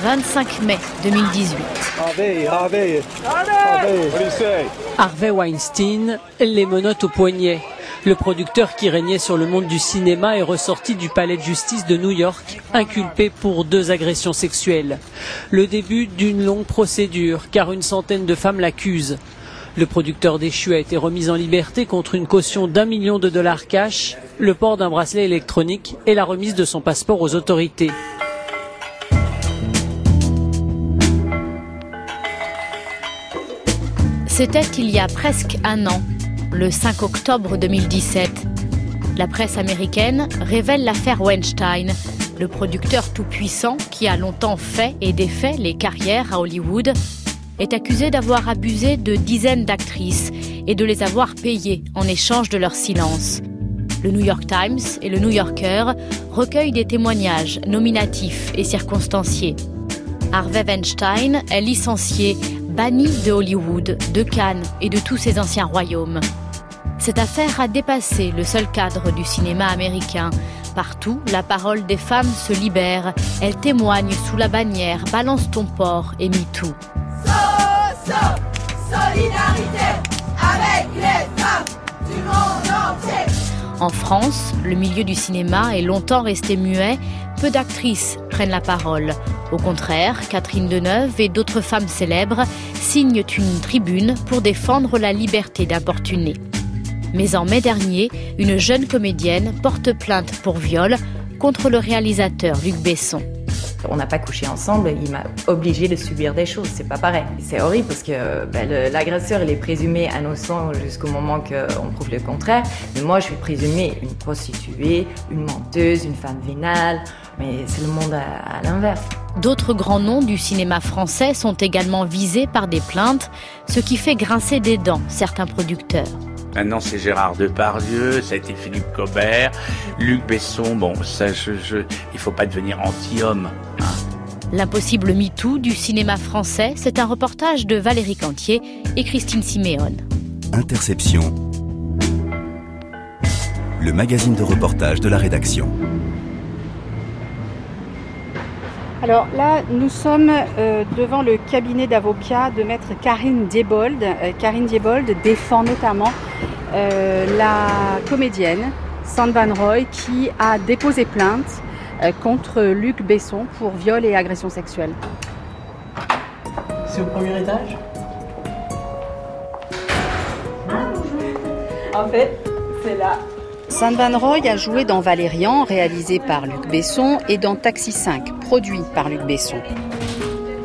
25 mai 2018. Harvey, Harvey, Harvey Weinstein, les menottes au poignet. Le producteur qui régnait sur le monde du cinéma est ressorti du palais de justice de New York, inculpé pour deux agressions sexuelles. Le début d'une longue procédure, car une centaine de femmes l'accusent. Le producteur déchu a été remis en liberté contre une caution d'un million de dollars cash, le port d'un bracelet électronique et la remise de son passeport aux autorités. C'était il y a presque un an le 5 octobre 2017. La presse américaine révèle l'affaire Weinstein, le producteur tout-puissant qui a longtemps fait et défait les carrières à Hollywood, est accusé d'avoir abusé de dizaines d'actrices et de les avoir payées en échange de leur silence. Le New York Times et le New Yorker recueillent des témoignages nominatifs et circonstanciés. Harvey Weinstein est licencié, banni de Hollywood, de Cannes et de tous ses anciens royaumes. Cette affaire a dépassé le seul cadre du cinéma américain. Partout, la parole des femmes se libère. Elles témoignent sous la bannière Balance ton port et MeToo. So, solidarité avec les femmes du monde. En France, le milieu du cinéma est longtemps resté muet. Peu d'actrices prennent la parole. Au contraire, Catherine Deneuve et d'autres femmes célèbres signent une tribune pour défendre la liberté d'importuner. Mais en mai dernier, une jeune comédienne porte plainte pour viol contre le réalisateur Luc Besson. On n'a pas couché ensemble, il m'a obligé de subir des choses, c'est pas pareil. C'est horrible parce que ben, l'agresseur il est présumé innocent jusqu'au moment qu'on prouve le contraire, mais moi je suis présumée une prostituée, une menteuse, une femme vénale, mais c'est le monde à, à l'inverse. D'autres grands noms du cinéma français sont également visés par des plaintes, ce qui fait grincer des dents certains producteurs. Maintenant, c'est Gérard Depardieu, ça a été Philippe Cobert, Luc Besson. Bon, ça, je, je il faut pas devenir anti-homme. Hein. L'impossible MeToo du cinéma français, c'est un reportage de Valérie Cantier et Christine Siméon. Interception. Le magazine de reportage de la rédaction. Alors là, nous sommes euh, devant le cabinet d'avocat de maître Karine Diebold. Euh, Karine Diebold défend notamment euh, la comédienne Sand Van Roy qui a déposé plainte contre Luc Besson pour viol et agression sexuelle. C'est au premier étage? En fait, c'est là. Sand Van Roy a joué dans Valérian, réalisé par Luc Besson, et dans Taxi 5, produit par Luc Besson.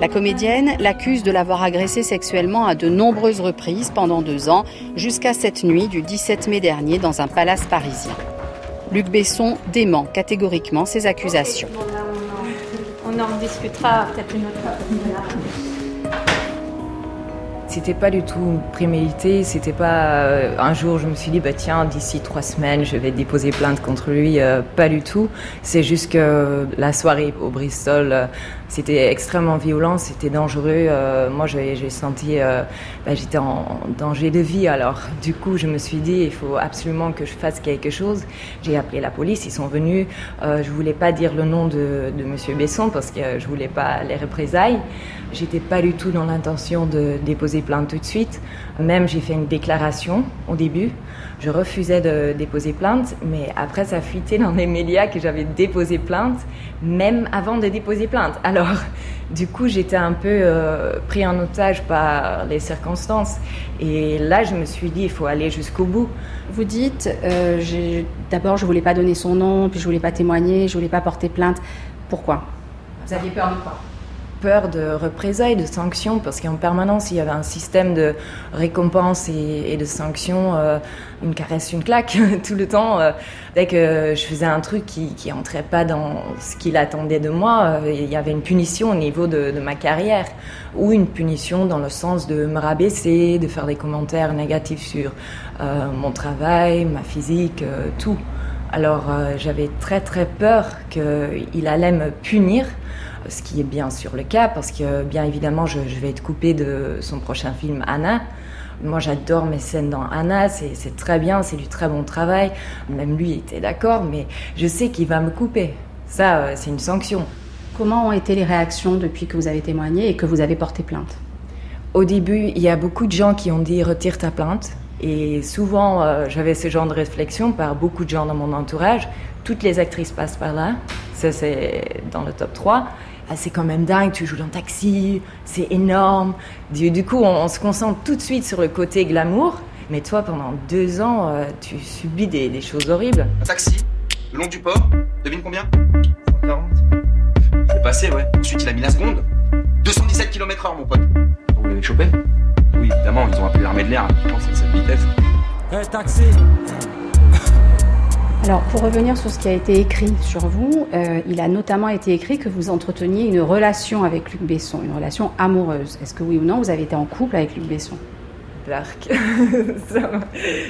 La comédienne l'accuse de l'avoir agressé sexuellement à de nombreuses reprises pendant deux ans, jusqu'à cette nuit du 17 mai dernier dans un palace parisien. Luc Besson dément catégoriquement ces accusations. C'était pas du tout prémédité, c'était pas euh, un jour je me suis dit bah tiens d'ici trois semaines je vais déposer plainte contre lui, euh, pas du tout. C'est juste que la soirée au Bristol euh, c'était extrêmement violent, c'était dangereux. moi j'ai senti bah, j'étais en danger de vie alors du coup je me suis dit il faut absolument que je fasse quelque chose. J'ai appelé la police, ils sont venus. je voulais pas dire le nom de, de Monsieur Besson parce que je voulais pas les représailles. J'étais pas du tout dans l'intention de déposer plainte tout de suite. Même j'ai fait une déclaration au début. Je refusais de déposer plainte, mais après ça a fuité dans les médias que j'avais déposé plainte, même avant de déposer plainte. Alors, du coup, j'étais un peu euh, pris en otage par les circonstances. Et là, je me suis dit, il faut aller jusqu'au bout. Vous dites, euh, d'abord, je voulais pas donner son nom, puis je voulais pas témoigner, je voulais pas porter plainte. Pourquoi? Vous aviez peur de quoi? Peur de représailles, de sanctions, parce qu'en permanence, il y avait un système de récompense et, de sanctions, euh, une caresse, une claque, tout le temps. Euh, dès que je faisais un truc qui, qui entrait pas dans ce qu'il attendait de moi, euh, il y avait une punition au niveau de, ma carrière, ou une punition dans le sens de me rabaisser, de faire des commentaires négatifs sur mon travail, ma physique, tout. Alors j'avais très très peur qu'il allait me punir ce qui est bien sûr le cas, parce que bien évidemment, je, vais être coupée de son prochain film Anna. Moi, j'adore mes scènes dans Anna, c'est très bien, c'est du très bon travail. Même lui était d'accord, mais je sais qu'il va me couper. Ça, euh, c'est une sanction. Comment ont été les réactions depuis que vous avez témoigné et que vous avez porté plainte? Au début, il y a beaucoup de gens qui ont dit retire ta plainte. Et souvent, euh, j'avais ce genre de réflexion par beaucoup de gens dans mon entourage. Toutes les actrices passent par là. Ça, c'est dans le top 3. Ah, c'est quand même dingue, tu joues dans Taxi, c'est énorme. Du, coup, on, se concentre tout de suite sur le côté glamour. Mais toi, pendant deux ans, euh, tu subis des, des, choses horribles. taxi, le long du port, devine combien? 140. C'est passé, ouais. Ensuite, il a mis la seconde. 217 km/h, mon pote. Vous l'avez chopé? Oui, évidemment, ils ont appelé l'armée de l'air qui pense à cette vitesse. Hey, taxi alors, pour revenir sur ce qui a été écrit sur vous, euh, il a notamment été écrit que vous entreteniez une relation avec Luc Besson, une relation amoureuse. Est-ce que oui ou non, vous avez été en couple avec Luc Besson?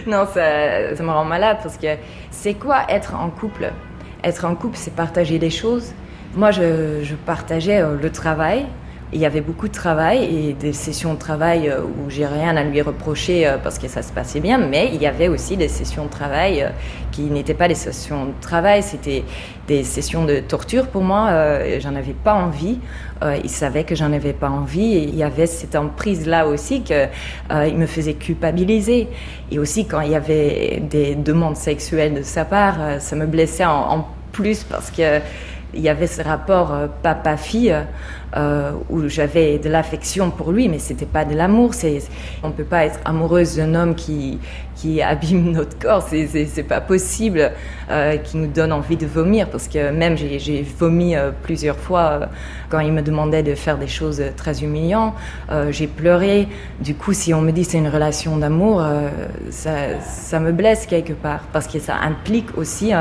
Non, ça, ça me rend malade parce que c'est quoi être en couple? Être en couple, c'est partager des choses, moi, je, partageais euh, le travail. Il y avait beaucoup de travail et des sessions de travail euh, où j'ai rien à lui reprocher euh, parce que ça se passait bien, mais il y avait aussi des sessions de travail qui n'étaient pas des sessions de travail, c'était des sessions de torture pour moi. J'en avais pas envie. Il savait que j'en avais pas envie et il y avait cette emprise là aussi que il me faisait culpabiliser. Et aussi quand il y avait des demandes sexuelles de sa part, ça me blessait en plus parce que il y avait ce rapport euh, papa-fille euh, où j'avais de l'affection pour lui, mais c'était pas de l'amour. On peut pas être amoureuse d'un homme qui, qui abîme notre corps. C'est, pas possible, euh, qui nous donne envie de vomir. Parce que même j'ai, vomi euh, plusieurs fois quand il me demandait de faire des choses très humiliantes. j'ai pleuré. Du coup, si on me dit c'est une relation d'amour, ça me blesse quelque part parce que ça implique aussi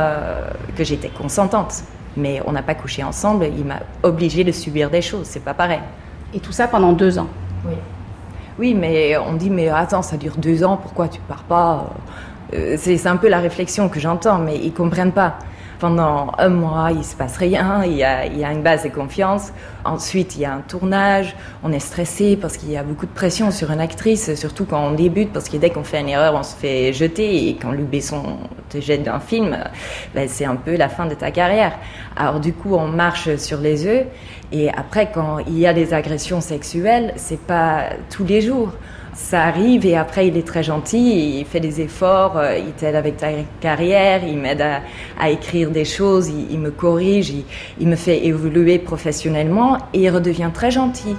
que j'étais consentante mais on n'a pas couché ensemble. Il m'a obligé de subir des choses. C'est pas pareil. Et tout ça pendant deux ans. Oui. Oui, mais on dit mais attends, ça dure deux ans. Pourquoi tu pars pas? Euh, C'est un peu la réflexion que j'entends, mais ils comprennent pas. Pendant un mois, il se passe rien, il y, a, il y a une base de confiance. Ensuite, il y a un tournage, on est stressé parce qu'il y a beaucoup de pression sur une actrice, surtout quand on débute, parce que dès qu'on fait une erreur, on se fait jeter. Et quand Luc Besson te jette d'un film, ben, c'est un peu la fin de ta carrière. Alors du coup, on marche sur les œufs. Et après, quand il y a des agressions sexuelles, c'est pas tous les jours ça arrive et après il est très gentil, il fait des efforts, euh, il t'aide avec ta carrière, il m'aide à, écrire des choses, il, me corrige, il, me fait évoluer professionnellement et il redevient très gentil.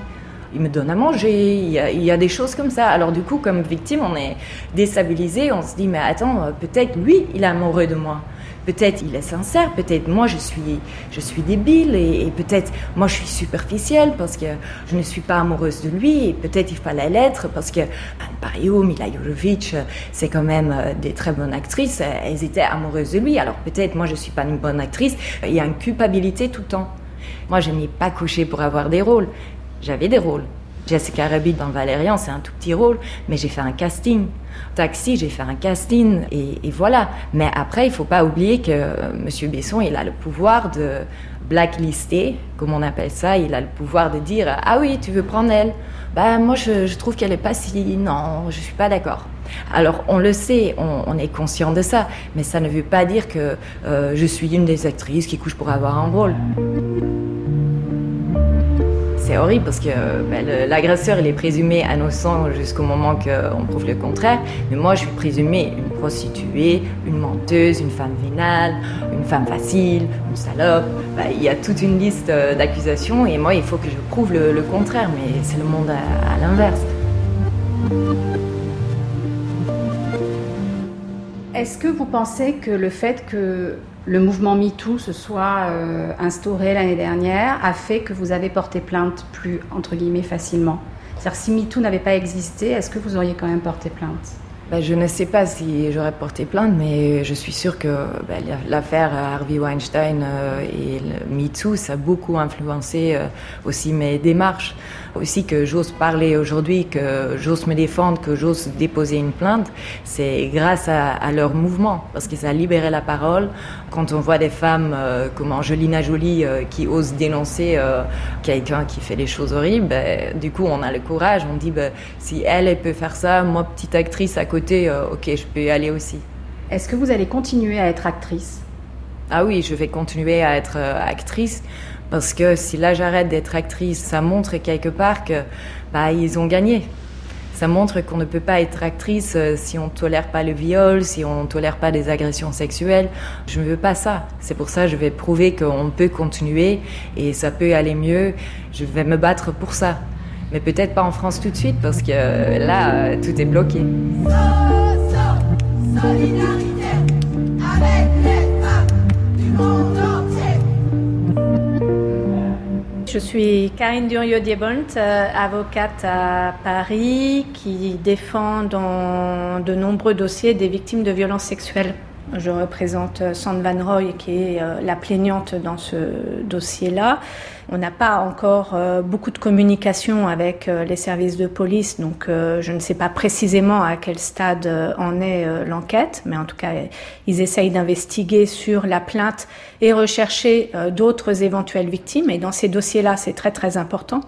Il me donne à manger, il y, a, il y a des choses comme ça. Alors du coup, comme victime, on est déstabilisé, on se dit mais attends, euh, peut-être lui, il est amoureux de moi. Peut-être il est sincère, peut-être moi je suis, je suis débile et, peut-être moi je suis superficielle parce que je ne suis pas amoureuse de lui et peut-être il fallait l'être parce que Anne Pario, Mila Jovovich, c'est quand même euh, des très bonnes actrices, elles étaient amoureuses de lui. Alors peut-être moi je suis pas une bonne actrice, il y a une culpabilité tout le temps. Moi je n'ai pas couché pour avoir des rôles, j'avais des rôles. Jessica Rabbit dans Valérian, c'est un tout petit rôle, mais j'ai fait un casting. Taxi, j'ai fait un casting et, voilà. Mais après, il faut pas oublier que. Euh, Monsieur Besson, il a le pouvoir de blacklister, comme on appelle ça. Il a le pouvoir de dire ah oui, tu veux prendre elle? Ben moi, je, trouve qu'elle est pas si. Non, je suis pas d'accord. Alors, on le sait, on, est conscient de ça, mais ça ne veut pas dire que euh, je suis une des actrices qui couche pour avoir un rôle c'est parce que ben, l'agresseur, il est présumé innocent jusqu'au moment qu'on prouve le contraire. Mais moi, je suis présumée une prostituée, une menteuse, une femme vénale, une femme facile, une salope. Ben, il y a toute une liste euh, d'accusations et moi, il faut que je prouve le, contraire. Mais c'est le monde à l'inverse. Est-ce que vous pensez que le fait que le mouvement MeToo se soit euh, instauré l'année dernière a fait que vous avez porté plainte plus, entre guillemets, facilement? C'est-à-dire si MeToo n'avait pas existé, est-ce que vous auriez quand même porté plainte? Ben, je ne sais pas si j'aurais porté plainte, mais je suis sûre que ben, l'affaire Harvey Weinstein euh, et MeToo, ça a beaucoup influencé euh, aussi mes démarches aussi que j'ose parler aujourd'hui, que j'ose me défendre, que j'ose déposer une plainte, c'est grâce à, leur mouvement, parce que ça a libéré la parole. Quand on voit des femmes euh, comme Angelina Jolie euh, qui osent dénoncer euh, quelqu'un qui fait des choses horribles, ben, du coup on a le courage, on dit ben, si elle, elle peut faire ça, moi petite actrice à côté, ok, je peux y aller aussi. Est-ce que vous allez continuer à être actrice? Ah oui, je vais continuer à être actrice Parce que si là j'arrête d'être actrice, ça montre quelque part que bah, ils ont gagné. Ça montre qu'on ne peut pas être actrice euh, si on ne tolère pas le viol, si on ne tolère pas des agressions sexuelles. Je ne veux pas ça. C'est pour ça que je vais prouver qu'on peut continuer et ça peut aller mieux. Je vais me battre pour ça. Mais peut-être pas en France tout de suite parce que euh, là, euh, tout est bloqué. Je suis Karine Durieux-Diebont, euh, avocate à Paris qui défend dans de nombreux dossiers des victimes de violences sexuelles. Je représente Sand Van Roy qui est euh, la plaignante dans ce dossier-là. On n'a pas encore euh, beaucoup de communication avec euh, les services de police, donc je ne sais pas précisément à quel stade en est l'enquête, mais en tout cas, ils essayent d'investiguer sur la plainte et rechercher d'autres éventuelles victimes. Et dans ces dossiers-là, c'est très très important.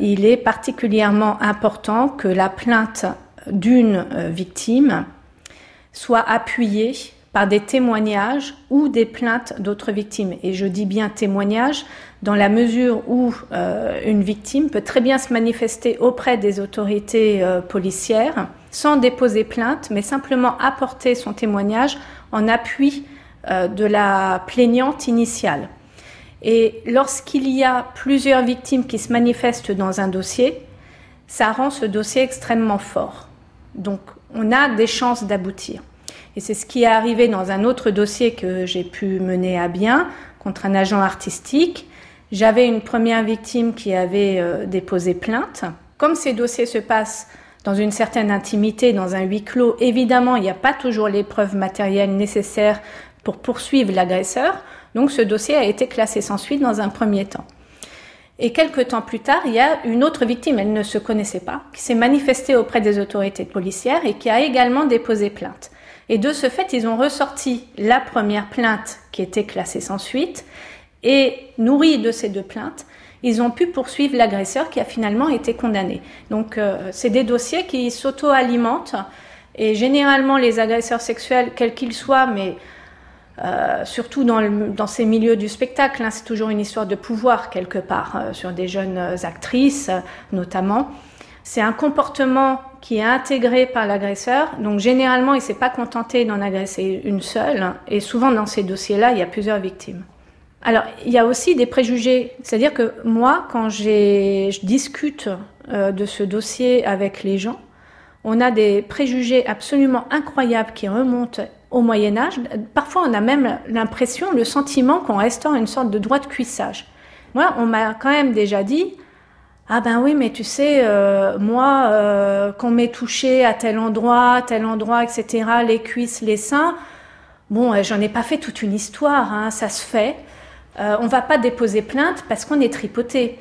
il est particulièrement important que la plainte d'une victime soit appuyé par des témoignages ou des plaintes d'autres victimes. Et je dis bien témoignages dans la mesure où euh, une victime peut très bien se manifester auprès des autorités euh, policières sans déposer plainte, mais simplement apporter son témoignage en appui euh, de la plaignante initiale. Et lorsqu'il y a plusieurs victimes qui se manifestent dans un dossier, ça rend ce dossier extrêmement fort. Donc on a des chances d'aboutir. Et c'est ce qui est arrivé dans un autre dossier que j'ai pu mener à bien contre un agent artistique. J'avais une première victime qui avait euh, déposé plainte. Comme ces dossiers se passent dans une certaine intimité, dans un huis clos, évidemment, il n'y a pas toujours les preuves matérielles nécessaires pour poursuivre l'agresseur. Donc ce dossier a été classé sans suite dans un premier temps. Et quelques temps plus tard, il y a une autre victime, elle ne se connaissait pas, qui s'est manifestée auprès des autorités policières et qui a également déposé plainte. Et de ce fait, ils ont ressorti la première plainte qui était classée sans suite et nourrie de ces deux plaintes, ils ont pu poursuivre l'agresseur qui a finalement été condamné. Donc euh, c'est des dossiers qui s'auto-alimentent et généralement les agresseurs sexuels, quels qu'ils soient, mais euh, surtout dans, ces milieux du spectacle, hein, c'est toujours une histoire de pouvoir quelque part euh, sur des jeunes actrices notamment. C'est un comportement qui est intégré par l'agresseur. Donc généralement, il ne s'est pas contenté d'en agresser une seule. Et souvent, dans ces dossiers-là, il y a plusieurs victimes. Alors, il y a aussi des préjugés. C'est-à-dire que moi, quand je discute euh, de ce dossier avec les gens, on a des préjugés absolument incroyables qui remontent au Moyen Âge. Parfois, on a même l'impression, le sentiment qu'on restaure une sorte de droit de cuissage. Moi, on m'a quand même déjà dit, ah ben oui, mais tu sais, euh, moi, euh, qu'on m'ait touché à tel endroit, tel endroit, etc., les cuisses, les seins, bon, euh, j'en ai pas fait toute une histoire, hein, ça se fait. On va pas déposer plainte parce qu'on est tripoté.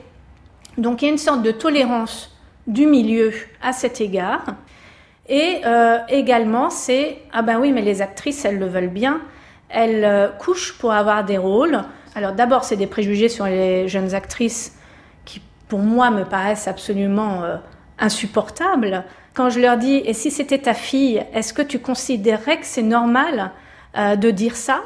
Donc il y a une sorte de tolérance du milieu à cet égard. Et euh, également, c'est ah ben oui, mais les actrices, elles le veulent bien. Elles euh, couchent pour avoir des rôles. Alors d'abord, c'est des préjugés sur les jeunes actrices qui, pour moi, me paraissent absolument euh, insupportables. Quand je leur dis, et si c'était ta fille, est-ce que tu considérerais que c'est normal de dire ça?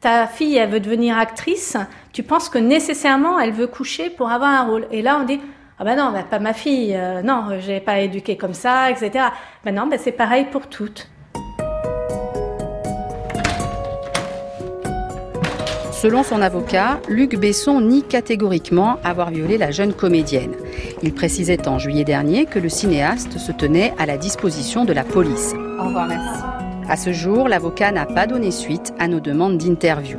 Ta fille, elle veut devenir actrice. Tu penses que nécessairement, elle veut coucher pour avoir un rôle. Et là, on dit, ah ben non, ben pas ma fille, euh, non, je l'ai pas éduquée comme ça, etc. Ben non, ben c'est pareil pour toutes. Selon son avocat, Luc Besson nie catégoriquement avoir violé la jeune comédienne. Il précisait en juillet dernier que le cinéaste se tenait à la disposition de la police. Au revoir, merci. À ce jour, l'avocat n'a pas donné suite à nos demandes d'interview.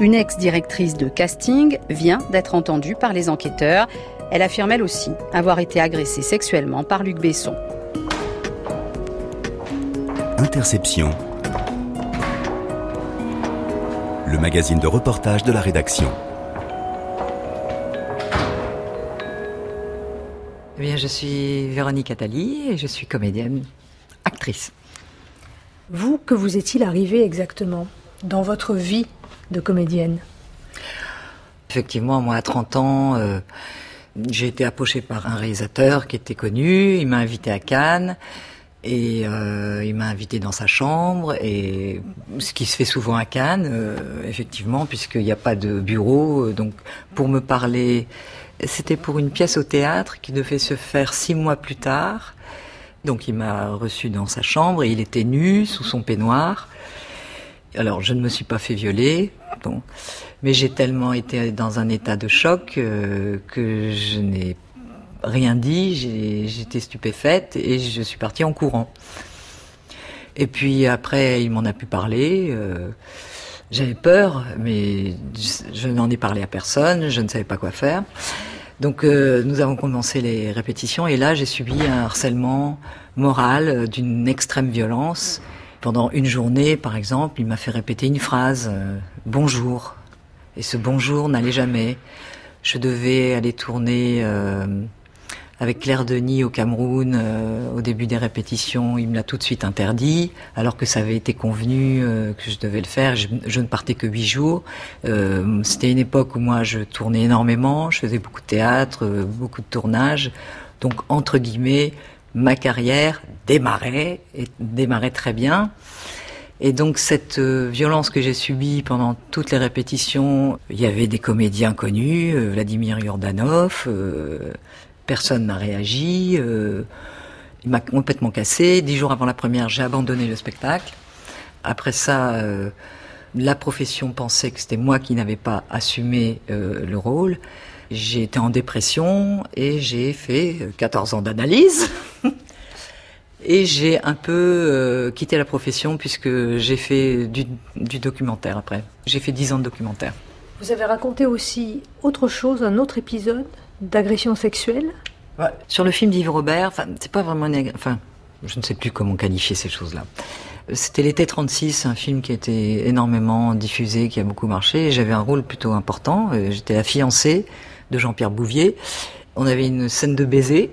Une ex-directrice de casting vient d'être entendue par les enquêteurs. Elle affirme elle aussi avoir été agressée sexuellement par Luc Besson. Interception. Le magazine de reportage de la rédaction. Eh bien, je suis Véronique Attali et je suis comédienne, actrice. Vous, que vous est-il arrivé exactement dans votre vie de comédienne? Effectivement, moi, à 30 ans, euh, j'ai été approchée par un réalisateur qui était connu, il m'a invité à Cannes. Et euh, il m'a invité dans sa chambre, et ce qui se fait souvent à Cannes, euh, effectivement, puisqu'il n'y a pas de bureau. Donc, pour me parler, c'était pour une pièce au théâtre qui devait se faire six mois plus tard. Donc, il m'a reçu dans sa chambre, et il était nu, sous son peignoir. Alors, je ne me suis pas fait violer, bon, mais j'ai tellement été dans un état de choc euh, que je n'ai rien dit, j'étais stupéfaite et je suis partie en courant. Et puis après, il m'en a pu parler. Euh, j'avais peur, mais je, n'en ai parlé à personne, je ne savais pas quoi faire. Donc euh, nous avons commencé les répétitions et là j'ai subi un harcèlement moral d'une extrême violence. Pendant une journée, par exemple, il m'a fait répéter une phrase bonjour. Et ce bonjour n'allait jamais. Je devais aller tourner avec Claire Denis au Cameroun euh, au début des répétitions, il me l'a tout de suite interdit, alors que ça avait été convenu euh, que je devais le faire. Je, ne partais que huit jours. Euh, c'était une époque où moi je tournais énormément, je faisais beaucoup de théâtre, beaucoup de tournages. Donc entre guillemets, ma carrière démarrait et démarrait très bien. Et donc cette violence que j'ai subie pendant toutes les répétitions, il y avait des comédiens connus, Vladimir Yordanov, Personne n'a réagi. Euh, il m'a complètement cassé. Dix jours avant la première, j'ai abandonné le spectacle. Après ça, euh, la profession pensait que c'était moi qui n'avais pas assumé euh, le rôle. J'ai été en dépression et j'ai fait 14 ans d'analyse. et j'ai un peu quitté la profession puisque j'ai fait du, du documentaire après. J'ai fait 10 ans de documentaire. Vous avez raconté aussi autre chose, un autre épisode d'agression sexuelle? Sur le film d'Yves Robert, c'est pas vraiment une... Enfin, je ne sais plus comment qualifier ces choses-là. C'était l'été 36, un film qui a été énormément diffusé, qui a beaucoup marché. J'avais un rôle plutôt important. Euh, j'étais la fiancée de Jean-Pierre Bouvier. On avait une scène de baiser.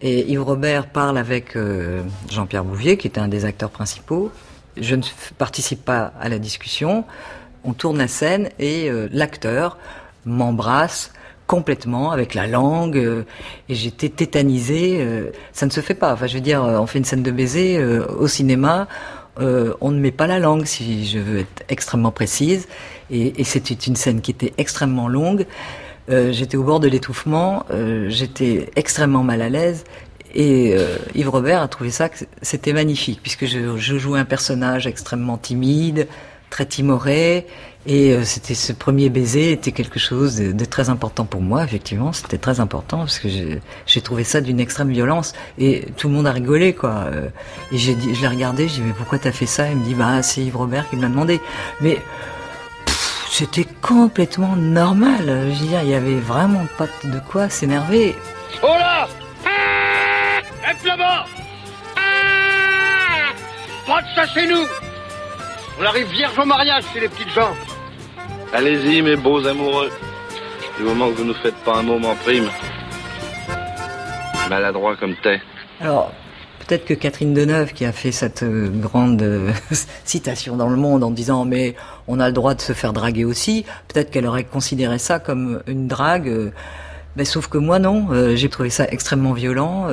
Et Yves Robert parle avec euh, Jean-Pierre Bouvier, qui était un des acteurs principaux. Je ne participe pas à la discussion. On tourne la scène et euh, l'acteur m'embrasse complètement avec la langue euh, et j'étais tétanisée. Ça ne se fait pas. Enfin, je veux dire, on fait une scène de baiser au cinéma. on ne met pas la langue, si je veux être extrêmement précise. Et c'était une scène qui était extrêmement longue. J'étais au bord de l'étouffement. j'étais extrêmement mal à l'aise. Et Yves Robert a trouvé ça que c'était magnifique, puisque je, je jouais un personnage extrêmement timide, très timoré. Et euh, c'était ce premier baiser était quelque chose de, très important pour moi, effectivement. C'était très important parce que j'ai trouvé ça d'une extrême violence. Et tout le monde a rigolé, quoi. Euh, et j'ai dit, je l'ai regardé, je dis, mais pourquoi t'as fait ça? Il me dit, bah, c'est Yves Robert qui me l'a demandé. Mais c'était complètement normal. Je veux dire, il y avait vraiment pas de quoi s'énerver. Oh là Lève là-bas Pas de ça chez nous on arrive vierge au mariage chez les petites gens. Allez-y, mes beaux amoureux. Du moment que vous ne faites pas un moment prime. Maladroit comme t'es. Alors, peut-être que Catherine Deneuve, qui a fait cette euh, grande euh, citation dans le monde en disant mais on a le droit de se faire draguer aussi, peut-être qu'elle aurait considéré ça comme une drague. Euh, mais sauf que moi non, j'ai trouvé ça extrêmement violent.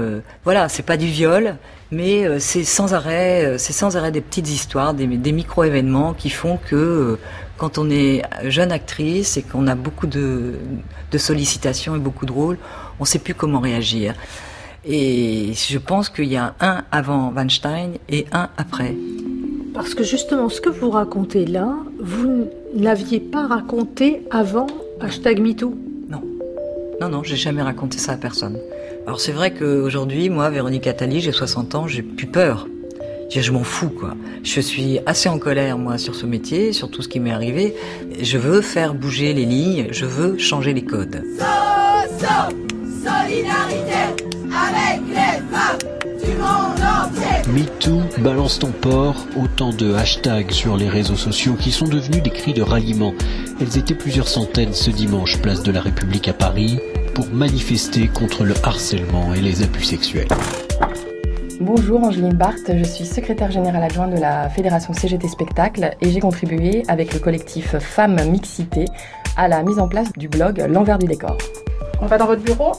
voilà, c'est pas du viol, mais c'est sans arrêt, c'est sans arrêt des petites histoires, des, micro-événements qui font que quand on est jeune actrice et qu'on a beaucoup de, sollicitations et beaucoup de rôles, on ne sait plus comment réagir. Et je pense qu'il y a un avant Weinstein et un après. Parce que justement, ce que vous racontez là, vous n'aviez pas raconté avant hashtag MeToo Non. Non, non, j'ai jamais raconté ça à personne. Alors c'est vrai qu'aujourd'hui, moi, Véronique Attali, j'ai 60 ans, j'ai plus peur. Je m'en fous, quoi. Je suis assez en colère, moi, sur ce métier, sur tout ce qui m'est arrivé. Je veux faire bouger les lignes, je veux changer les codes. So, so, solidarité avec les femmes du monde entier. MeToo, balance ton port, autant de hashtags sur les réseaux sociaux qui sont devenus des cris de ralliement. Elles étaient plusieurs centaines ce dimanche, place de la République à Paris pour manifester contre le harcèlement et les abus sexuels. Bonjour Angeline Barthes, je suis secrétaire générale adjointe de la Fédération CGT Spectacle et j'ai contribué avec le collectif Femmes Mixité à la mise en place du blog L'envers du décor. On va dans votre bureau?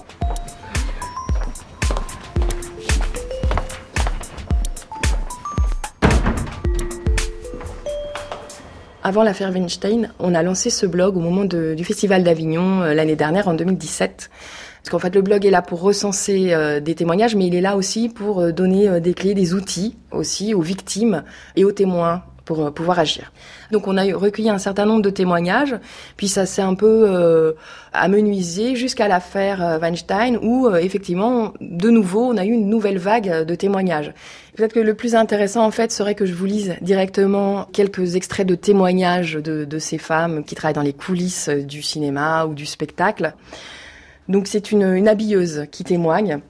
Avant l'affaire Weinstein, on a lancé ce blog au moment du Festival d'Avignon euh, l'année dernière, en 2017. Parce qu'en fait, le blog est là pour recenser euh, des témoignages, mais il est là aussi pour euh, donner des clés, des outils aussi aux victimes et aux témoins pour euh, pouvoir agir. Donc on a recueilli un certain nombre de témoignages, puis ça s'est un peu euh, amenuisé jusqu'à l'affaire euh, Weinstein, où euh, effectivement, de nouveau, on a eu une nouvelle vague de témoignages. Peut-être que le plus intéressant en fait serait que je vous lise directement quelques extraits de témoignages de, de ces femmes qui travaillent dans les coulisses du cinéma ou du spectacle. Donc c'est une, une habilleuse qui témoigne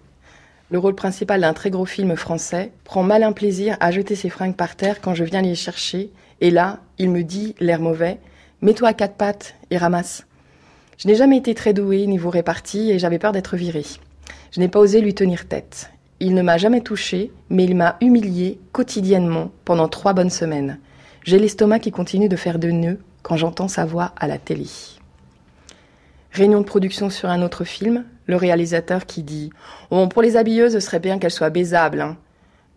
le rôle principal d'un très gros film français, prend malin plaisir à jeter ses fringues par terre quand je viens les chercher, et là, il me dit, l'air mauvais, mets-toi à quatre pattes et ramasse. Je n'ai jamais été très douée niveau répartie et j'avais peur d'être virée. Je n'ai pas osé lui tenir tête. Il ne m'a jamais touchée, mais il m'a humiliée quotidiennement pendant trois bonnes semaines. J'ai l'estomac qui continue de faire de nœuds quand j'entends sa voix à la télé. Réunion de production sur un autre film, le réalisateur qui dit Bon, pour les habilleuses, ce serait bien qu'elles soient baisables. Hein.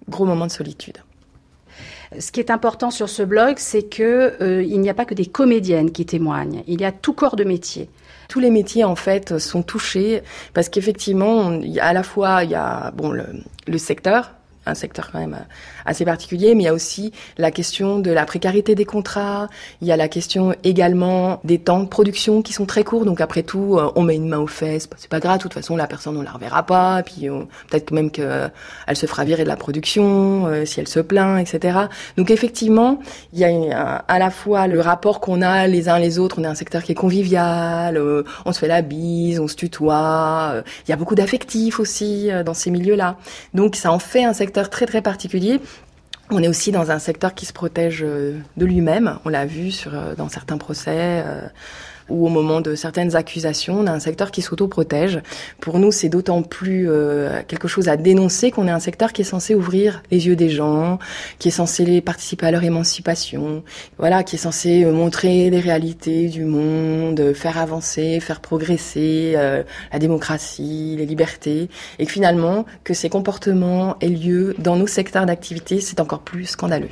Gros moment de solitude. Ce qui est important sur ce blog, c'est que euh, il n'y a pas que des comédiennes qui témoignent. Il y a tout corps de métier. Tous les métiers en fait sont touchés parce qu'effectivement, à la fois il y a bon le, le secteur, un secteur quand même assez particulier, mais il y a aussi la question de la précarité des contrats, il y a la question également des temps de production qui sont très courts, donc après tout, euh, on met une main aux fesses, c'est pas grave, de toute façon la personne on la reverra pas, puis peut-être même qu'elle se fera virer de la production, euh, si elle se plaint, etc. Donc effectivement, il y a à la fois le rapport qu'on a les uns les autres, on est un secteur qui est convivial, euh, on se fait la bise, on se tutoie, il y a beaucoup d'affectifs aussi dans ces milieux-là. Donc ça en fait un secteur très très particulier. On est aussi dans un secteur qui se protège euh, de lui-même. On l'a vu sur, euh, dans certains procès. Ou au moment de certaines accusations, on a un secteur qui s'auto-protège. Pour nous, c'est d'autant plus euh, quelque chose à dénoncer qu'on est un secteur qui est censé ouvrir les yeux des gens, qui est censé participer à leur émancipation, voilà, qui est censé euh, montrer les réalités du monde, faire avancer, faire progresser euh, la démocratie, les libertés, et que finalement, que ces comportements aient lieu dans nos secteurs d'activité, c'est encore plus scandaleux.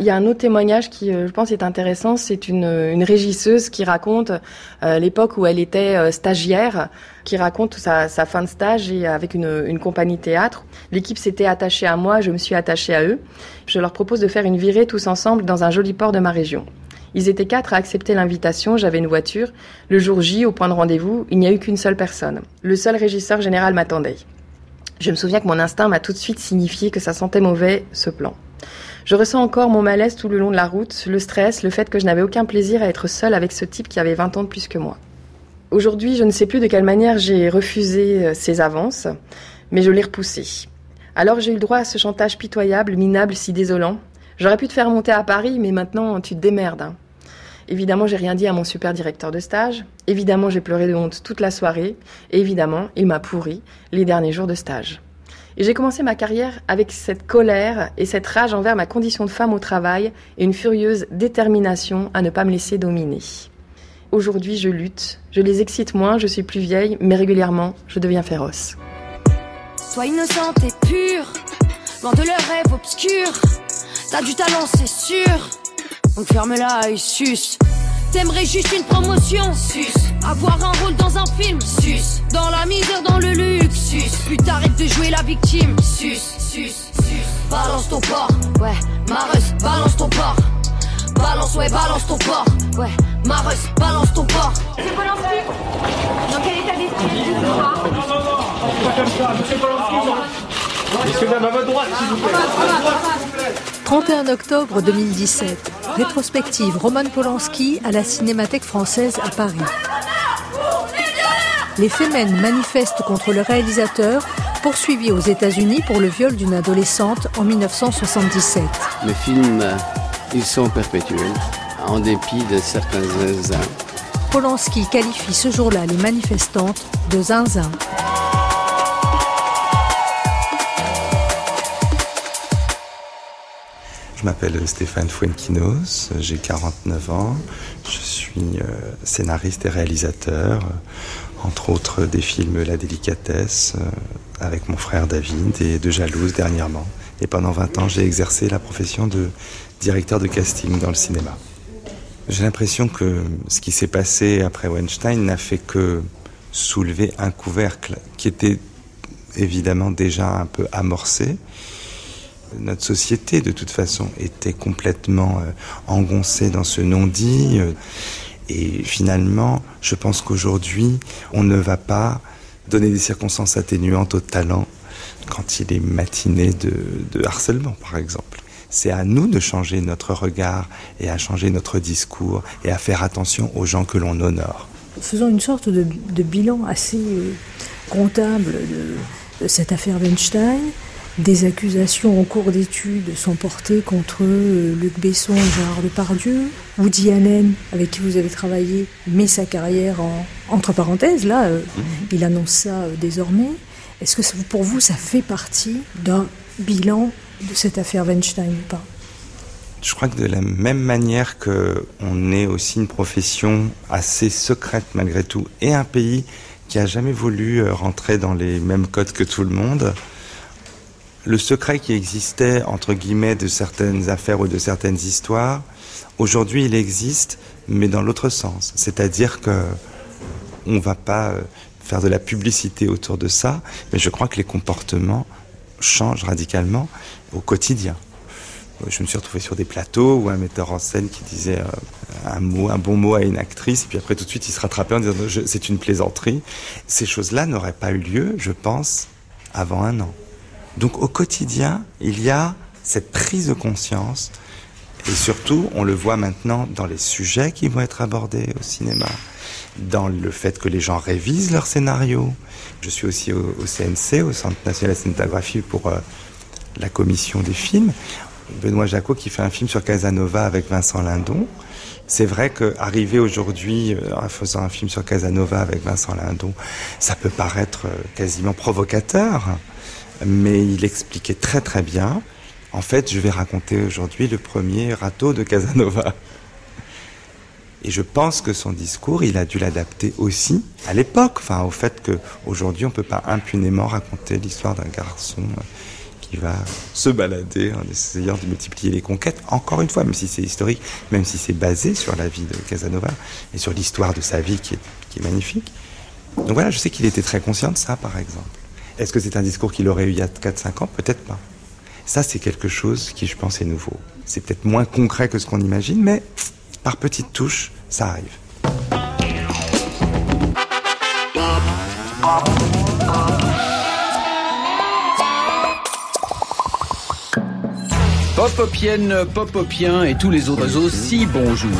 Il y a un autre témoignage qui, euh, je pense, est intéressant. C'est une, une régisseuse qui raconte euh, l'époque où elle était euh, stagiaire, qui raconte sa, sa, fin de stage et avec une, une compagnie théâtre. L'équipe s'était attachée à moi, je me suis attachée à eux. Je leur propose de faire une virée tous ensemble dans un joli port de ma région. Ils étaient quatre à accepter l'invitation, j'avais une voiture. Le jour J, au point de rendez-vous, il n'y a eu qu'une seule personne. Le seul régisseur général m'attendait. Je me souviens que mon instinct m'a tout de suite signifié que ça sentait mauvais, ce plan. Je ressens encore mon malaise tout le long de la route, le stress, le fait que je n'avais aucun plaisir à être seule avec ce type qui avait 20 ans de plus que moi. Aujourd'hui, je ne sais plus de quelle manière j'ai refusé ces avances, mais je l'ai repoussé. Alors j'ai eu le droit à ce chantage pitoyable, minable, si désolant. J'aurais pu te faire monter à Paris, mais maintenant tu te démerdes. Hein. Évidemment, j'ai rien dit à mon super directeur de stage. Évidemment, j'ai pleuré de honte toute la soirée. Et évidemment, il m'a pourri les derniers jours de stage. Et j'ai commencé ma carrière avec cette colère et cette rage envers ma condition de femme au travail et une furieuse détermination à ne pas me laisser dominer. Aujourd'hui, je lutte, je les excite moins, je suis plus vieille, mais régulièrement, je deviens féroce. Sois innocente et pure, loin de leurs rêves obscurs. T'as du talent, c'est sûr. Donc ferme-la et suce. T'aimerais juste une promotion. Sus. Avoir un rôle dans un film. Sus. Dans la misère, dans le luxe. Sus. Puis t'arrêtes de jouer la victime. Sus Sus Sus. Balance ton porc Ouais. Mareuse Balance ton porc Balance ouais balance ton porc Ouais. Mareuse Balance ton porc Monsieur Polanski. Dans quel état d'esprit tu Non non non Pas comme ça Monsieur Polanski Monsieur même à votre droite s'il vous plaît 31 octobre 2017 rétrospective Roman Polanski à la Cinémathèque française à Paris. Les Femen manifestent contre le réalisateur poursuivi aux États-Unis pour le viol d'une adolescente en 1977. Les films, ils sont perpétuels, en dépit de certains zinzins. Polanski qualifie ce jour-là les manifestantes de zinzin. Je m'appelle Stéphane Fuenquinos, j'ai 49 ans, je suis scénariste et réalisateur, entre autres des films La délicatesse avec mon frère David et De Jalouse dernièrement. Et pendant 20 ans, j'ai exercé la profession de directeur de casting dans le cinéma. J'ai l'impression que ce qui s'est passé après Weinstein n'a fait que soulever un couvercle qui était évidemment déjà un peu amorcé. Notre société, de toute façon, était complètement euh, engoncée dans ce non-dit. Euh, et finalement, je pense qu'aujourd'hui, on ne va pas donner des circonstances atténuantes au talent quand il est matiné de, harcèlement, par exemple. C'est à nous de changer notre regard et à changer notre discours et à faire attention aux gens que l'on honore. Faisons une sorte de, bilan assez comptable de, de, cette affaire Weinstein. Des accusations en cours d'étude sont portées contre euh, Luc Besson et Gérard Depardieu. Woody Allen, avec qui vous avez travaillé, met sa carrière en, entre parenthèses. Là, euh, mmh. il annonce ça euh, désormais. Est-ce que pour vous, ça fait partie d'un bilan de cette affaire Weinstein ou pas? Je crois que de la même manière que on est aussi une profession assez secrète malgré tout et un pays qui a jamais voulu rentrer dans les mêmes codes que tout le monde, le secret qui existait entre guillemets de certaines affaires ou de certaines histoires, aujourd'hui il existe, mais dans l'autre sens. C'est-à-dire que on va pas faire de la publicité autour de ça, mais je crois que les comportements changent radicalement au quotidien. Je me suis retrouvé sur des plateaux où un metteur en scène qui disait un mot, un bon mot à une actrice, et puis après tout de suite il se rattrapait en disant c'est une plaisanterie. Ces choses-là n'auraient pas eu lieu, je pense, avant un an. Donc au quotidien, il y a cette prise de conscience, et surtout, on le voit maintenant dans les sujets qui vont être abordés au cinéma, dans le fait que les gens révisent leurs scénarios. Je suis aussi au, CNC, au Centre national de cinématographie, pour euh, la commission des films. Benoît Jacot qui fait un film sur Casanova avec Vincent Lindon. C'est vrai qu'arriver aujourd'hui euh, en faisant un film sur Casanova avec Vincent Lindon, ça peut paraître euh, quasiment provocateur, mais il expliquait très très bien. En fait, je vais raconter aujourd'hui le premier râteau de Casanova. Et je pense que son discours, il a dû l'adapter aussi à l'époque, enfin au fait qu'aujourd'hui on ne peut pas impunément raconter l'histoire d'un garçon qui va se balader en essayant de multiplier les conquêtes, encore une fois, même si c'est historique, même si c'est basé sur la vie de Casanova et sur l'histoire de sa vie qui est, qui est magnifique. Donc voilà, je sais qu'il était très conscient de ça, par exemple. Est-ce que c'est un discours qu'il aurait eu il y a 4-5 ans? Peut-être pas. Ça, c'est quelque chose qui, je pense, est nouveau. C'est peut-être moins concret que ce qu'on imagine, mais par petites touches, ça arrive. Popopienne, Popopien et tous les autres aussi, bonjour.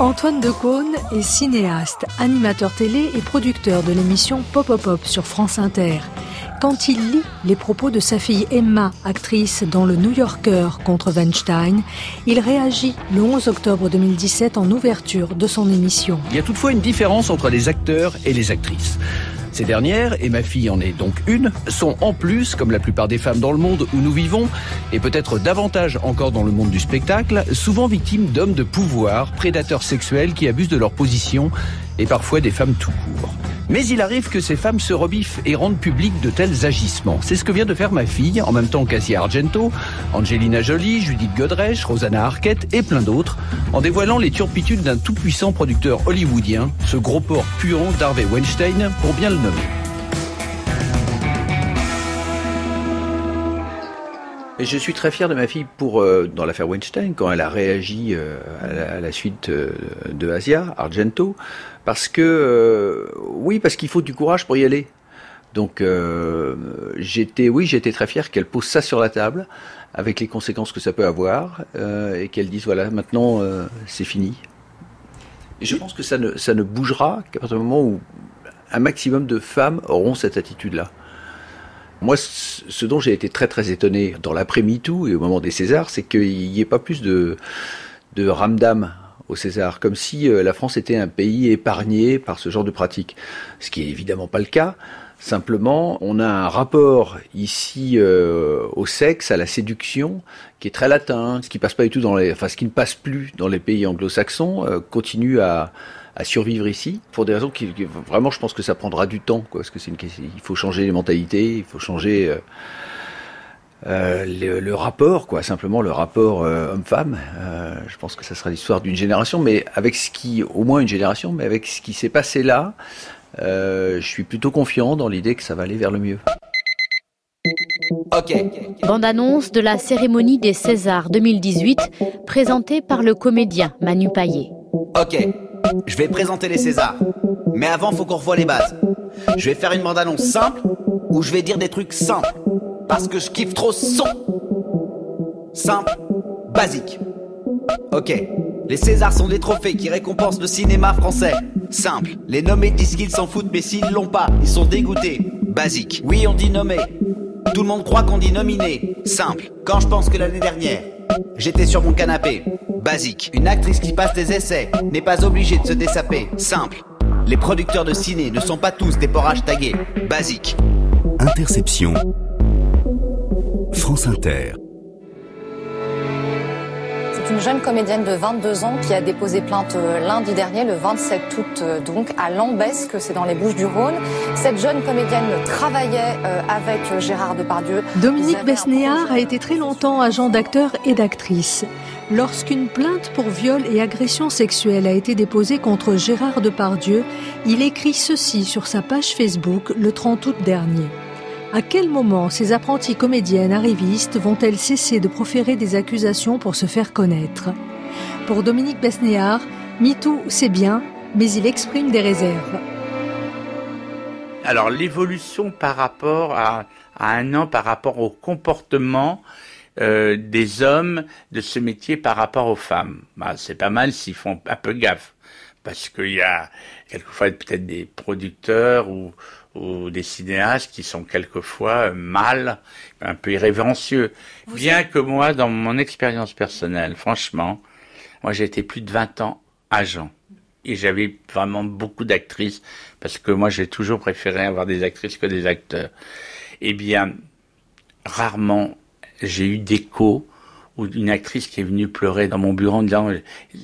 Antoine Decaune est cinéaste, animateur télé et producteur de l'émission Pop Pop Pop sur France Inter. Quand il lit les propos de sa fille Emma, actrice dans le New Yorker contre Weinstein, il réagit le 11 octobre 2017 en ouverture de son émission. Il y a toutefois une différence entre les acteurs et les actrices. Ces dernières, et ma fille en est donc une, sont en plus, comme la plupart des femmes dans le monde où nous vivons, et peut-être davantage encore dans le monde du spectacle, souvent victimes d'hommes de pouvoir, prédateurs sexuels qui abusent de leur position, et parfois des femmes tout court. Mais il arrive que ces femmes se rebiffent et rendent public de tels agissements. C'est ce que vient de faire ma fille, en même temps qu'Asia Argento, Angelina Jolie, Judith Godrèche, Rosanna Arquette et plein d'autres, en dévoilant les turpitudes d'un tout-puissant producteur hollywoodien, ce gros porc puant d'Harvey Weinstein, pour bien le nommer. Et je suis très fier de ma fille pour euh, dans l'affaire Weinstein quand elle a réagi euh, à, la, suite euh, de Asia Argento parce que euh, oui parce qu'il faut du courage pour y aller. Donc euh, j'étais oui j'étais très fier qu'elle pose ça sur la table avec les conséquences que ça peut avoir euh, et qu'elle dise voilà maintenant c'est fini. Et je pense que ça ne ça ne bougera qu'à partir du moment où un maximum de femmes auront cette attitude là. Moi, ce dont j'ai été très très étonné dans l'après-MeToo et au moment des Césars, c'est qu'il n'y ait pas plus de, de ramdam au César, comme si euh, la France était un pays épargné par ce genre de pratique. Ce qui est évidemment pas le cas. Simplement, on a un rapport ici euh, au sexe, à la séduction, qui est très latin, ce qui passe pas du tout dans les, enfin ce qui ne passe plus dans les pays anglo-saxons, euh, continue à, à survivre ici pour des raisons qui, vraiment je pense que ça prendra du temps quoi parce que c'est une il faut changer les mentalités il faut changer euh, euh, le, le, rapport, quoi, simplement le rapport euh, homme-femme. Euh, je pense que ça sera l'histoire d'une génération, mais avec ce qui, au moins une génération, mais avec ce qui s'est passé là, je suis plutôt confiant dans l'idée que ça va aller vers le mieux. Ok. Bande-annonce de la cérémonie des Césars 2018, présentée par le comédien Manu Paillet. Ok, je vais présenter les Césars. Mais avant, faut qu'on revoie les bases. Je vais faire une bande-annonce simple où je vais dire des trucs simples. Parce que je kiffe trop son. Simple, basique. Ok. Les Césars sont des trophées qui récompensent le cinéma français. Simple. Les nommés disent qu'ils s'en foutent, mais s'ils l'ont pas, ils sont dégoûtés. Basique. Oui, on dit nommé. Tout le monde croit qu'on dit nominé. Simple. Quand je pense que l'année dernière, j'étais sur mon canapé. Basique. Une actrice qui passe des essais n'est pas obligée de se dessaper. Simple. Les producteurs de ciné ne sont pas tous des porrages tagués. Basique. Interception. France Inter une jeune comédienne de 22 ans qui a déposé plainte euh, lundi dernier, le 27 août, euh, donc à Lambesque, c'est dans les Bouches-du-Rhône. Cette jeune comédienne travaillait euh, avec Gérard Depardieu. Dominique Besnéard a été très longtemps agent d'acteur et d'actrice. Lorsqu'une plainte pour viol et agression sexuelle a été déposée contre Gérard Depardieu, il écrit ceci sur sa page Facebook le 30 août dernier. À quel moment ces apprenties comédiennes arrivistes vont-elles cesser de proférer des accusations pour se faire connaître? Pour Dominique Besnéard, MeToo, c'est bien, mais il exprime des réserves. Alors l'évolution par rapport à, un an, par rapport au comportement euh, des hommes de ce métier par rapport aux femmes, bah, c'est pas mal s'ils font un peu gaffe, parce qu'il y a quelquefois peut-être des producteurs ou ou des cinéastes qui sont quelquefois mal, un peu irrévérencieux. Bien que moi, dans mon expérience personnelle, franchement, moi j'ai été plus de 20 ans agent. Et j'avais vraiment beaucoup d'actrices, parce que moi j'ai toujours préféré avoir des actrices que des acteurs. Eh bien, rarement j'ai eu d'écho ou une actrice qui est venue pleurer dans mon bureau en disant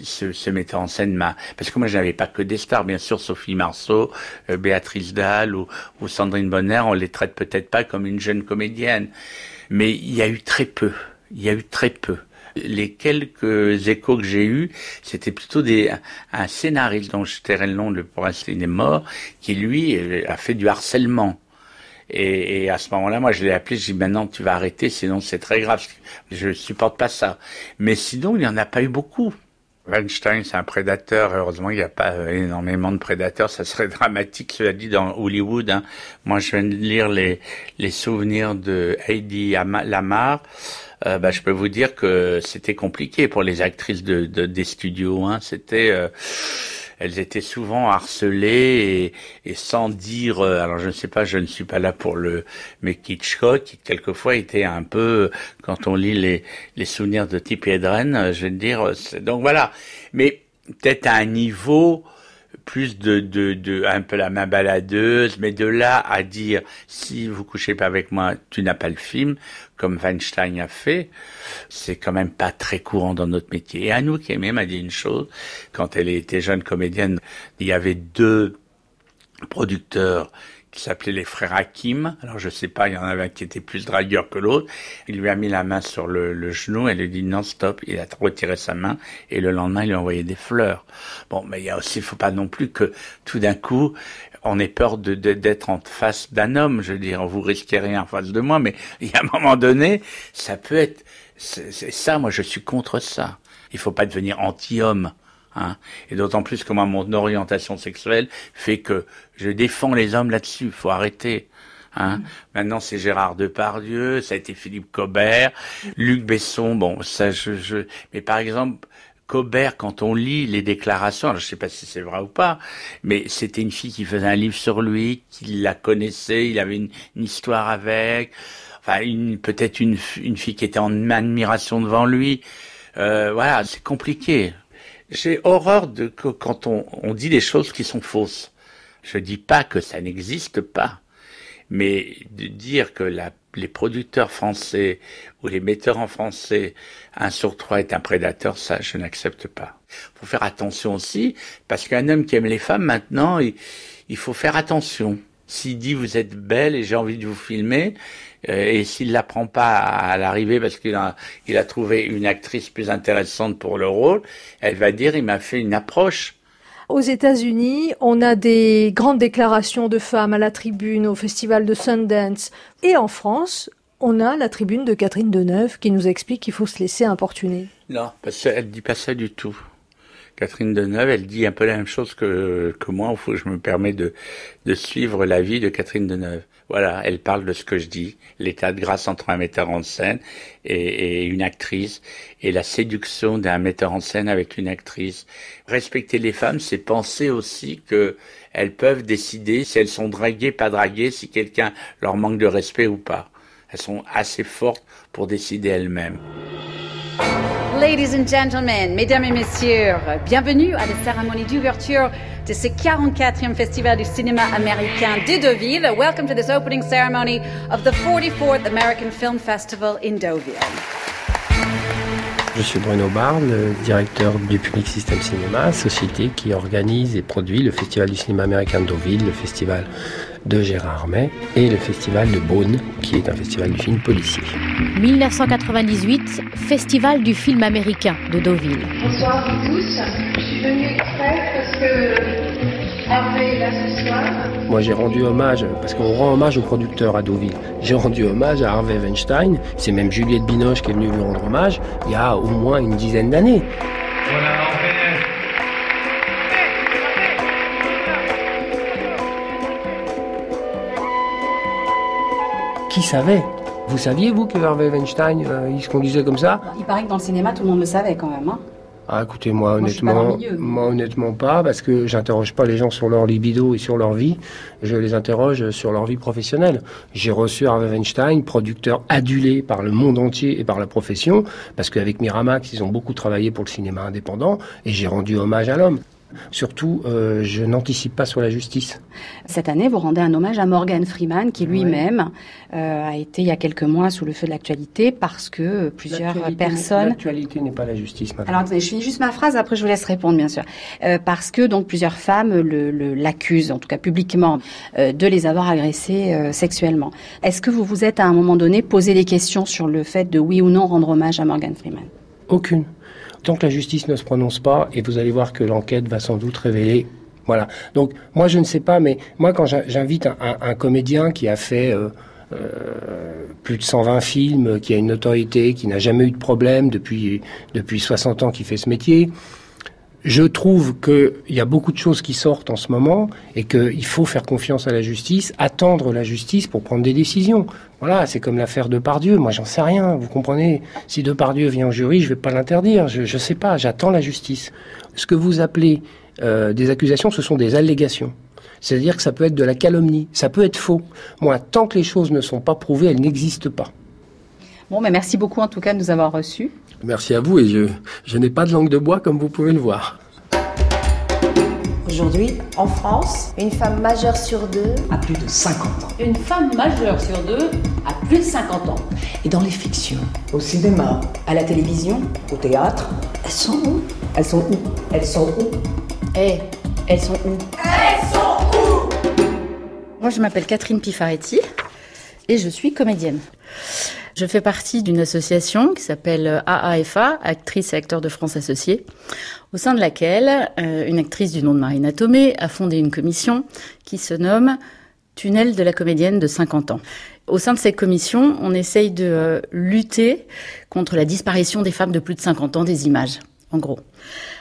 ce, ce metteur en scène m'a parce que moi je n'avais pas que des stars bien sûr Sophie Marceau euh, Béatrice Dalle ou, ou Sandrine Bonner on les traite peut-être pas comme une jeune comédienne mais il y a eu très peu il y a eu très peu les quelques échos que j'ai eus, c'était plutôt des, un scénariste dont je tairai le nom, le pour est mort, qui lui a fait du harcèlement. Et, et, à ce moment-là, moi, je l'ai appelé, je dis maintenant tu vas arrêter, sinon c'est très grave. Je supporte pas ça. Mais sinon, il n'y en a pas eu beaucoup. Weinstein, c'est un prédateur. Heureusement, il n'y a pas euh, énormément de prédateurs. Ça serait dramatique, cela dit, dans Hollywood. Hein. Moi, je viens de lire les, les souvenirs de Heidi Lamar. Euh, bah, je peux vous dire que c'était compliqué pour les actrices de, de des studios. Hein. C'était euh, elles étaient souvent harcelées et, et sans dire. Euh, alors je ne sais pas, je ne suis pas là pour le, mais Hitchcock quelquefois était un peu, quand on lit les, les souvenirs de Tippi Hedren, euh, je vais dire. Donc voilà, mais peut-être à un niveau plus de, de, de, un peu la main baladeuse, mais de là à dire si vous couchez pas avec moi, tu n'as pas le film, comme Weinstein a fait, c'est quand même pas très courant dans notre métier. Et Anouk Aimé m'a dit une chose, quand elle était jeune comédienne, il y avait deux producteurs qui s'appelaient les frères Hakim. Alors je sais pas, il y en avait un qui était plus dragueur que l'autre. Il lui a mis la main sur le, genou, elle lui dit non stop, il a retiré sa main et le lendemain il lui a envoyé des fleurs. Bon, mais il y a aussi, faut pas non plus que tout d'un coup on ait peur d'être en face d'un homme. Je veux dire, vous risquez rien en face de moi, mais il y a un moment donné, ça peut être, c'est ça. Moi, je suis contre ça. Il faut pas devenir anti-homme. Hein. Et d'autant plus que moi, mon orientation sexuelle fait que je défends les hommes là-dessus. Il faut arrêter. Hein. Mm. Maintenant, c'est Gérard Depardieu, ça a été Philippe Cobert, Luc Besson. Bon, ça, je, je... mais par exemple, Cobert, quand on lit les déclarations, alors je ne sais pas si c'est vrai ou pas, mais c'était une fille qui faisait un livre sur lui, qu'il la connaissait, il avait une, histoire avec, enfin peut-être une, une, fille qui était en admiration devant lui. Euh, voilà, c'est compliqué. J'ai horreur de que quand on, on dit des choses qui sont fausses. Je dis pas que ça n'existe pas, mais de dire que la les producteurs français ou les metteurs en français, un sur trois est un prédateur, ça, je n'accepte pas. Il faut faire attention aussi, parce qu'un homme qui aime les femmes, maintenant, il, faut faire attention. S'il dit vous êtes belle et j'ai envie de vous filmer, et s'il la prend pas à l'arrivée parce qu'il a, il a trouvé une actrice plus intéressante pour le rôle, elle va dire il m'a fait une approche. Aux États-Unis, on a des grandes déclarations de femmes à la tribune au festival de Sundance. Et en France, on a la tribune de Catherine Deneuve qui nous explique qu'il faut se laisser importuner. Non, parce qu'elle dit pas ça du tout. Catherine Deneuve, elle dit un peu la même chose que, que moi, il faut que je me permets de, de suivre la vie de Catherine Deneuve. Voilà, elle parle de ce que je dis, l'état de grâce entre un metteur en scène et, une actrice, et la séduction d'un metteur en scène avec une actrice. Respecter les femmes, c'est penser aussi que elles peuvent décider si elles sont draguées, pas draguées, si quelqu'un leur manque de respect ou pas. Elles sont assez fortes pour décider elles-mêmes. Ladies and gentlemen, mesdames et messieurs, bienvenue à la cérémonie d'ouverture de ce 44e Festival du cinéma américain de Deauville. Welcome to this opening ceremony of the 44th American Film Festival in Deauville. Je suis Bruno Barre, le directeur du Public System Cinéma, société qui organise et produit le Festival du cinéma américain de Deauville, le festival de Gérard Armet et le festival de Beaune, qui est un festival du film policier. 1998, Festival du film américain de Deauville. Bonsoir à tous. Je suis venue exprès parce que est là ce soir. Moi j'ai rendu hommage, parce qu'on rend hommage aux producteurs à Deauville, j'ai rendu hommage à Harvey Weinstein, c'est même Juliette Binoche qui est venue lui rendre hommage il y a au moins une dizaine d'années. Voilà, Qui savait? Vous saviez, vous, que Harvey Weinstein, euh, il se conduisait comme ça? Il paraît que dans le cinéma, tout le monde le savait quand même. Hein ah, écoutez, moi, honnêtement, milieu, moi, honnêtement pas, parce que j'interroge pas les gens sur leur libido et sur leur vie. Je les interroge sur leur vie professionnelle. J'ai reçu Harvey Weinstein, producteur adulé par le monde entier et par la profession, parce qu'avec Miramax, ils ont beaucoup travaillé pour le cinéma indépendant, et j'ai rendu hommage à l'homme. Surtout, euh, je n'anticipe pas sur la justice. Cette année, vous rendez un hommage à Morgan Freeman, qui lui-même euh, a été il y a quelques mois sous le feu de l'actualité parce que plusieurs L'actualité- personnes. L'actualité n'est pas la justice, madame. Alors, je finis juste ma phrase, après je vous laisse répondre, bien sûr. Euh, parce que donc plusieurs femmes le- le- l'accusent, en tout cas publiquement, euh, de les avoir agressées euh, sexuellement. Est-ce que vous vous êtes à un moment donné posé des questions sur le fait de oui ou non rendre hommage à Morgan Freeman? Aucune. Tant que la justice ne se prononce pas, et vous allez voir que l'enquête va sans doute révéler. Voilà. Donc, moi, je ne sais pas, mais moi, quand j'in- j'invite un comédien qui a fait euh, euh, plus de 120 films, qui a une notoriété, qui n'a jamais eu de problème depuis, depuis 60 ans qu'il fait ce métier, je trouve qu'il y a beaucoup de choses qui sortent en ce moment et qu'il faut faire confiance à la justice, attendre la justice pour prendre des décisions. Voilà, c'est comme l'affaire de Pardieu. Moi, j'en sais rien. Vous comprenez Si Depardieu vient au jury, je vais pas l'interdire. Je, je sais pas. J'attends la justice. Ce que vous appelez euh, des accusations, ce sont des allégations. C'est-à-dire que ça peut être de la calomnie, ça peut être faux. Moi, tant que les choses ne sont pas prouvées, elles n'existent pas. Bon, mais merci beaucoup en tout cas de nous avoir reçus. Merci à vous et je, je n'ai pas de langue de bois comme vous pouvez le voir. Aujourd'hui, en France, une femme majeure sur deux à plus de 50 ans. Une femme majeure sur deux a plus de 50 ans. Et dans les fictions, au cinéma, À la télévision, au théâtre, elles sont où? elles sont où? Elles sont où? Eh, elles sont où? Elles sont où? Moi, je m'appelle Catherine Pifaretti et je suis comédienne. Je fais partie d'une association qui s'appelle AAFA, Actrices et Acteurs de France Associés, au sein de laquelle euh, une actrice du nom de Marina Tomé a fondé une commission qui se nomme Tunnel de la comédienne de 50 ans. Au sein de cette commission, on essaye de euh, lutter contre la disparition des femmes de plus de 50 ans des images, en gros.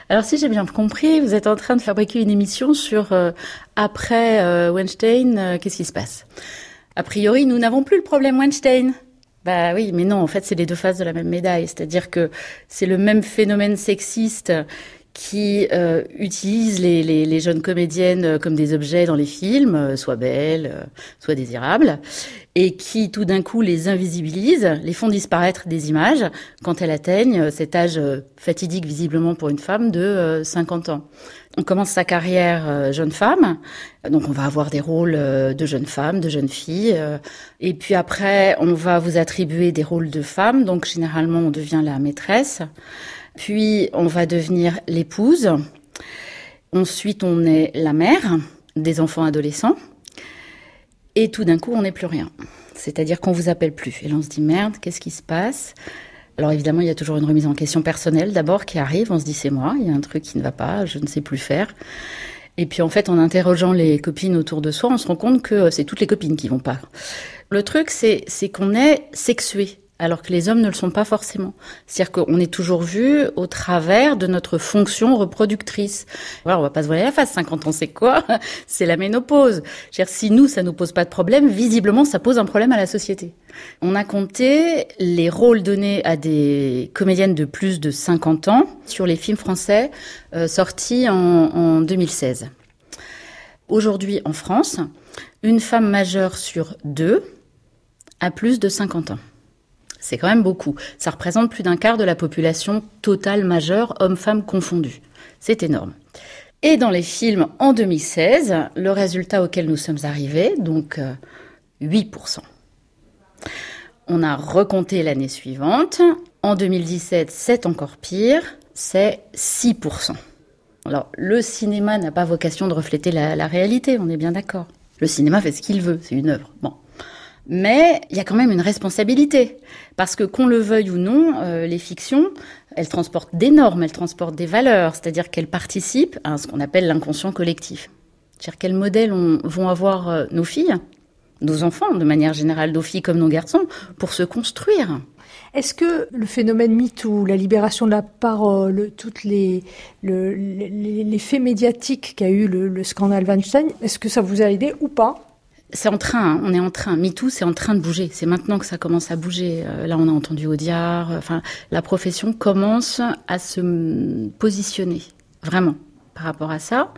Alors si j'ai bien compris, vous êtes en train de fabriquer une émission sur euh, après euh, Weinstein, euh, qu'est-ce qui se passe? A priori, nous n'avons plus le problème Weinstein. Bah oui, mais non, en fait, c'est les deux faces de la même médaille. C'est-à-dire que c'est le même phénomène sexiste qui euh, utilise les, les, les jeunes comédiennes euh, comme des objets dans les films, euh, soit belles, euh, soit désirables, et qui tout d'un coup les invisibilise, les font disparaître des images. Quand elles atteignent cet âge fatidique visiblement pour une femme de euh, 50 ans. On commence sa carrière jeune femme, donc on va avoir des rôles de jeunes femmes, de jeunes filles, euh, et puis après on va vous attribuer des rôles de femmes, donc généralement on devient la maîtresse, puis on va devenir l'épouse, ensuite on est la mère des enfants adolescents, Et tout d'un coup, on n'est plus rien. C'est-à-dire qu'on vous appelle plus. Et là, on se dit merde, qu'est-ce qui se passe? Alors évidemment, il y a toujours une remise en question personnelle d'abord qui arrive. On se dit c'est moi, il y a un truc qui ne va pas, je ne sais plus faire. Et puis en fait, en interrogeant les copines autour de soi, on se rend compte que c'est toutes les copines qui vont pas. Le truc, c'est qu'on est sexué alors que les hommes ne le sont pas forcément. C'est-à-dire qu'on est toujours vu au travers de notre fonction reproductrice. Voilà, on va pas se voiler la face. 50 ans, c'est quoi? C'est la ménopause. Dire, si nous, ça nous pose pas de problème, visiblement, ça pose un problème à la société. On a compté les rôles donnés à des comédiennes de plus de 50 ans sur les films français euh, sortis en 2016. Aujourd'hui, en France, une femme majeure sur deux a plus de 50 ans. C'est quand même beaucoup. Ça représente plus d'un quart de la population totale majeure, hommes-femmes confondus. C'est énorme. Et dans les films en 2016, le résultat auquel nous sommes arrivés, donc 8%. Euh, On a recompté l'année suivante. En 2017, c'est encore pire, c'est 6%. Alors, le cinéma n'a pas vocation de refléter la, la réalité, on est bien d'accord. Le cinéma fait ce qu'il veut, c'est une œuvre. Bon. Mais il y a quand même une responsabilité. Parce que qu'on le veuille ou non, euh, les fictions, elles transportent des normes, elles transportent des valeurs, c'est-à-dire qu'elles participent à ce qu'on appelle l'inconscient collectif. C'est-à-dire quel modèle vont avoir euh, nos filles, nos enfants, de manière générale, nos filles comme nos garçons, pour se construire. Est-ce que le phénomène MeToo, la libération de la parole, toutes les, faits médiatiques qu'a eu le scandale Weinstein, est-ce que ça vous a aidé ou pas? C'est en train, hein, on est en train. MeToo, c'est en train de bouger. C'est maintenant que ça commence à bouger. Euh, là, on a entendu Audiard. Euh, enfin, la profession commence à se positionner, vraiment, par rapport à ça.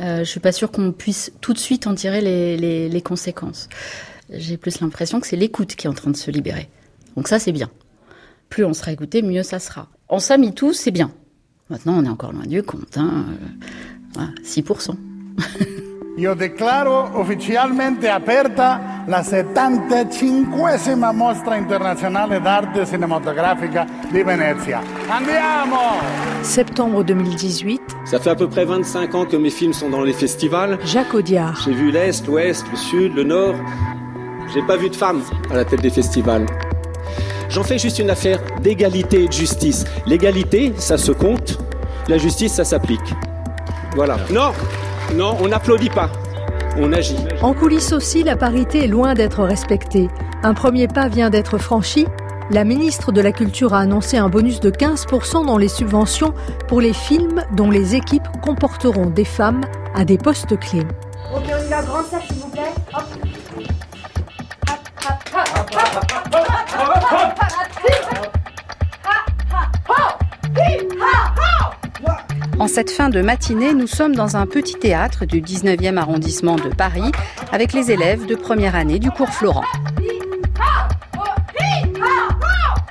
Euh, je suis pas sûre qu'on puisse tout de suite en tirer les, conséquences. J'ai plus l'impression que c'est l'écoute qui est en train de se libérer. Donc ça, c'est bien. Plus on sera écouté, mieux ça sera. En ça, MeToo, c'est bien. Maintenant, on est encore loin du compte. Hein. Voilà, 6%. Io declaro ufficialmente aperta la 75esima mostra internazionale d'arte cinématographique di Venezia. Andiamo Septembre 2018. Ça fait à peu près 25 ans que mes films sont dans les festivals. Jacques Audiard. J'ai vu l'Est, l'Ouest, le Sud, le Nord. J'ai pas vu de femmes à la tête des festivals. J'en fais juste une affaire d'égalité et de justice. L'égalité, ça se compte. La justice, ça s'applique. Voilà. Non non, on n'applaudit pas. On agit. En coulisses aussi, la parité est loin d'être respectée. Un premier pas vient d'être franchi. La ministre de la Culture a annoncé un bonus de 15% dans les subventions pour les films dont les équipes comporteront des femmes à des postes clés. Ok, on y va, grand cercle s'il vous plaît. Hop. En cette fin de matinée, nous sommes dans un petit théâtre du 19e arrondissement de Paris avec les élèves de première année du cours Florent.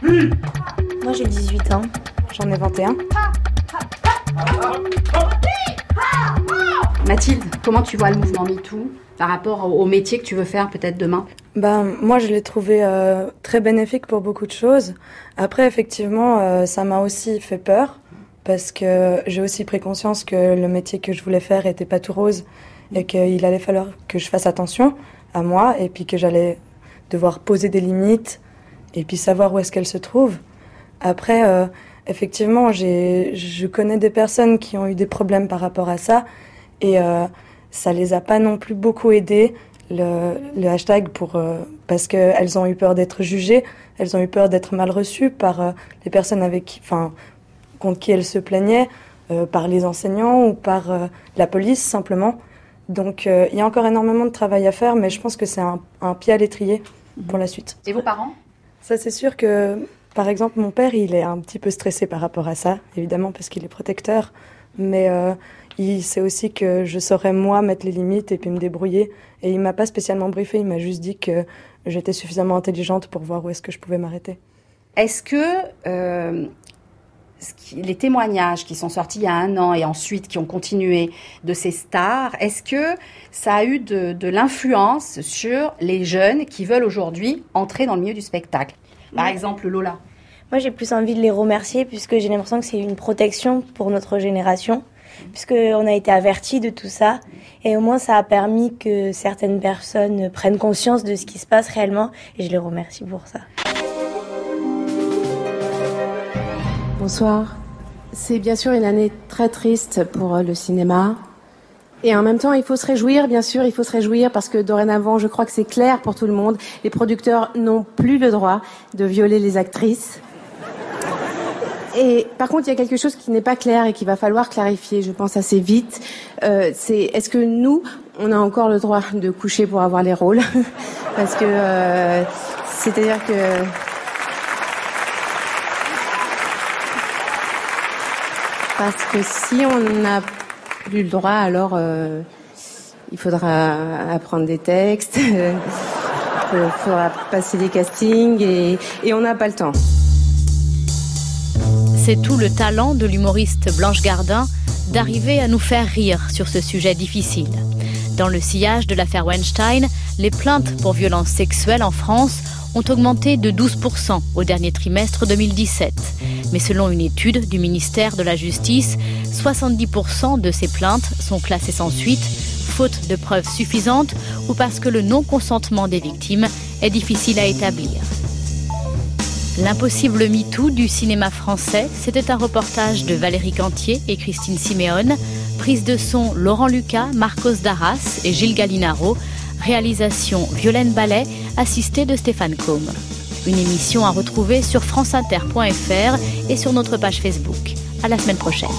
Moi j'ai 18 ans, j'en ai 21. Mathilde, comment tu vois le mouvement MeToo par rapport au métier que tu veux faire peut-être demain? Ben, Moi je l'ai trouvé euh, très bénéfique pour beaucoup de choses. Après effectivement euh, ça m'a aussi fait peur parce que j'ai aussi pris conscience que le métier que je voulais faire était pas tout rose et qu'il allait falloir que je fasse attention à moi et puis que j'allais devoir poser des limites et puis savoir où est-ce qu'elles se trouvent. Après, euh, effectivement, je connais des personnes qui ont eu des problèmes par rapport à ça et euh, ça les a pas non plus beaucoup aidés le, le hashtag pour euh, parce qu'elles ont eu peur d'être jugées, elles ont eu peur d'être mal reçues par euh, les personnes avec qui, enfin contre qui elle se plaignait, euh, par les enseignants ou par euh, la police simplement. Donc euh, il y a encore énormément de travail à faire, mais je pense que c'est un, un, pied à l'étrier pour la suite. Et vos parents? Ça c'est sûr que, par exemple, mon père, il est un petit peu stressé par rapport à ça, évidemment parce qu'il est protecteur, mais il sait aussi que je saurais moi mettre les limites et puis me débrouiller. Et il m'a pas spécialement briefé, il m'a juste dit que j'étais suffisamment intelligente pour voir où est-ce que je pouvais m'arrêter. Est-ce que euh, les témoignages qui sont sortis il y a un an et ensuite qui ont continué de ces stars, est-ce que ça a eu de, de l'influence sur les jeunes qui veulent aujourd'hui entrer dans le milieu du spectacle? Par oui. exemple, Lola. Moi, j'ai plus envie de les remercier puisque j'ai l'impression que c'est une protection pour notre génération. puisqu'on a été avertis de tout ça. Et au moins, ça a permis que certaines personnes prennent conscience de ce qui se passe réellement. Et je les remercie pour ça. Bonsoir. C'est bien sûr une année très triste pour euh, le cinéma. Et en même temps, il faut se réjouir, bien sûr, il faut se réjouir parce que dorénavant, je crois que c'est clair pour tout le monde. Les producteurs n'ont plus le droit de violer les actrices. Et par contre, il y a quelque chose qui n'est pas clair et qu'il va falloir clarifier, je pense assez vite. Euh, c'est est-ce que nous, on a encore le droit de coucher pour avoir les rôles? Parce que euh, c'est-à-dire que parce que si on n'a plus le droit, alors euh, il faudra apprendre des textes, il faudra passer des castings et, et on n'a pas le temps. C'est tout le talent de l'humoriste Blanche Gardin d'arriver à nous faire rire sur ce sujet difficile. Dans le sillage de l'affaire Weinstein, les plaintes pour violences sexuelles en France ont augmenté de 12% au dernier trimestre 2017. Mais selon une étude du ministère de la Justice, 70% de ces plaintes sont classées sans suite, faute de preuves suffisantes ou parce que le non-consentement des victimes est difficile à établir. L'impossible MeToo du cinéma français, c'était un reportage de Valérie Cantier et Christine Siméone, prise de son Laurent Lucas, Marcos Darras et Gilles Gallinaro, réalisation Violaine Ballet, assistée de Stéphane Combe. Une émission à retrouver sur franceinter.fr et sur notre page Facebook. À la semaine prochaine.